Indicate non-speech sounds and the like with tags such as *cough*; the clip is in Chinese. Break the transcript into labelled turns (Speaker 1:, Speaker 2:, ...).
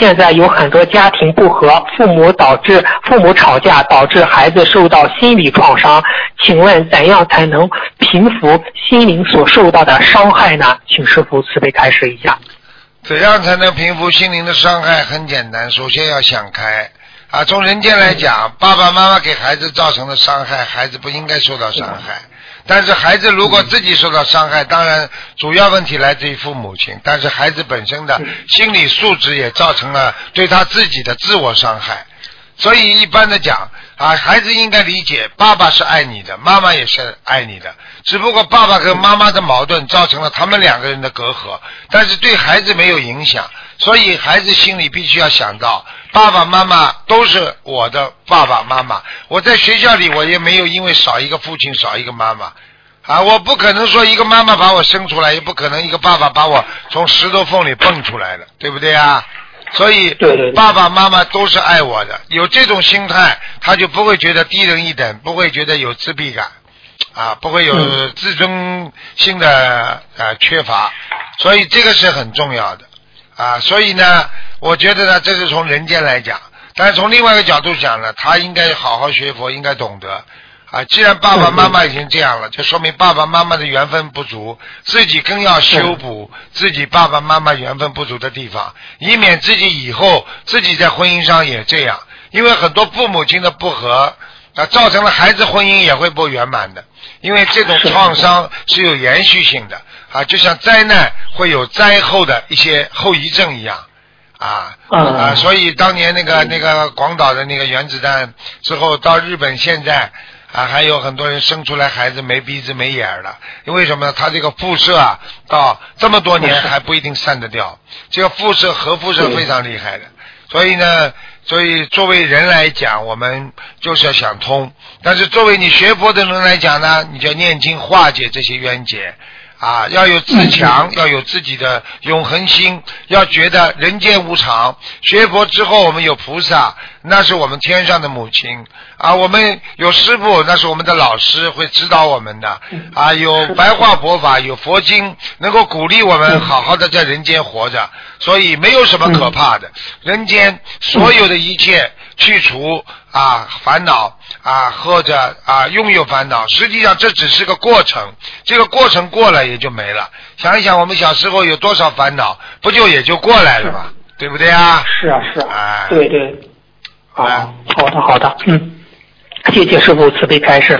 Speaker 1: 现在有很多家庭不和，父母导致父母吵架，导致孩子受到心理创伤。请问怎样才能平复心灵所受到的伤害呢？请师傅慈悲开示一下。
Speaker 2: 怎样才能平复心灵的伤害？很简单，首先要想开啊。从人间来讲，爸爸妈妈给孩子造成的伤害，孩子不应该受到伤害。但是孩子如果自己受到伤害，当然主要问题来自于父母亲。但是孩子本身的心理素质也造成了对他自己的自我伤害。所以一般的讲啊，孩子应该理解，爸爸是爱你的，妈妈也是爱你的。只不过爸爸跟妈妈的矛盾造成了他们两个人的隔阂，但是对孩子没有影响。所以孩子心里必须要想到，爸爸妈妈都是我的爸爸妈妈。我在学校里，我也没有因为少一个父亲少一个妈妈啊，我不可能说一个妈妈把我生出来，也不可能一个爸爸把我从石头缝里蹦出来的，对不对啊？所以，爸爸妈妈都是爱我的。有这种心态，他就不会觉得低人一等，不会觉得有自闭感，啊，不会有自尊心的呃缺乏。所以这个是很重要的啊。所以呢，我觉得呢，这是从人间来讲，但是从另外一个角度讲呢，他应该好好学佛，应该懂得。啊，既然爸爸妈妈已经这样了，就说明爸爸妈妈的缘分不足，自己更要修补自己爸爸妈妈缘分不足的地方，以免自己以后自己在婚姻上也这样。因为很多父母亲的不和啊，造成了孩子婚姻也会不圆满的。因为这种创伤是有延续性的啊，就像灾难会有灾后的一些后遗症一样啊啊，所以当年那个那个广岛的那个原子弹之后到日本现在。啊，还有很多人生出来孩子没鼻子没眼儿的，因为什么呢？他这个辐射啊，到这么多年 *laughs* 还不一定散得掉。这个辐射核辐射非常厉害的，所以呢，所以作为人来讲，我们就是要想通。但是作为你学佛的人来讲呢，你就要念经化解这些冤结。啊，要有自强，要有自己的永恒心，要觉得人间无常。学佛之后，我们有菩萨，那是我们天上的母亲啊；我们有师傅，那是我们的老师，会指导我们的啊。有白话佛法，有佛经，能够鼓励我们好好的在人间活着，所以没有什么可怕的。人间所有的一切。去除啊烦恼啊或者啊拥有烦恼，实际上这只是个过程，这个过程过了也就没了。想一想，我们小时候有多少烦恼，不就也就过来了吗？对不对啊？
Speaker 1: 是啊是啊，对对。啊，好的好的，嗯，谢谢师傅慈悲开示。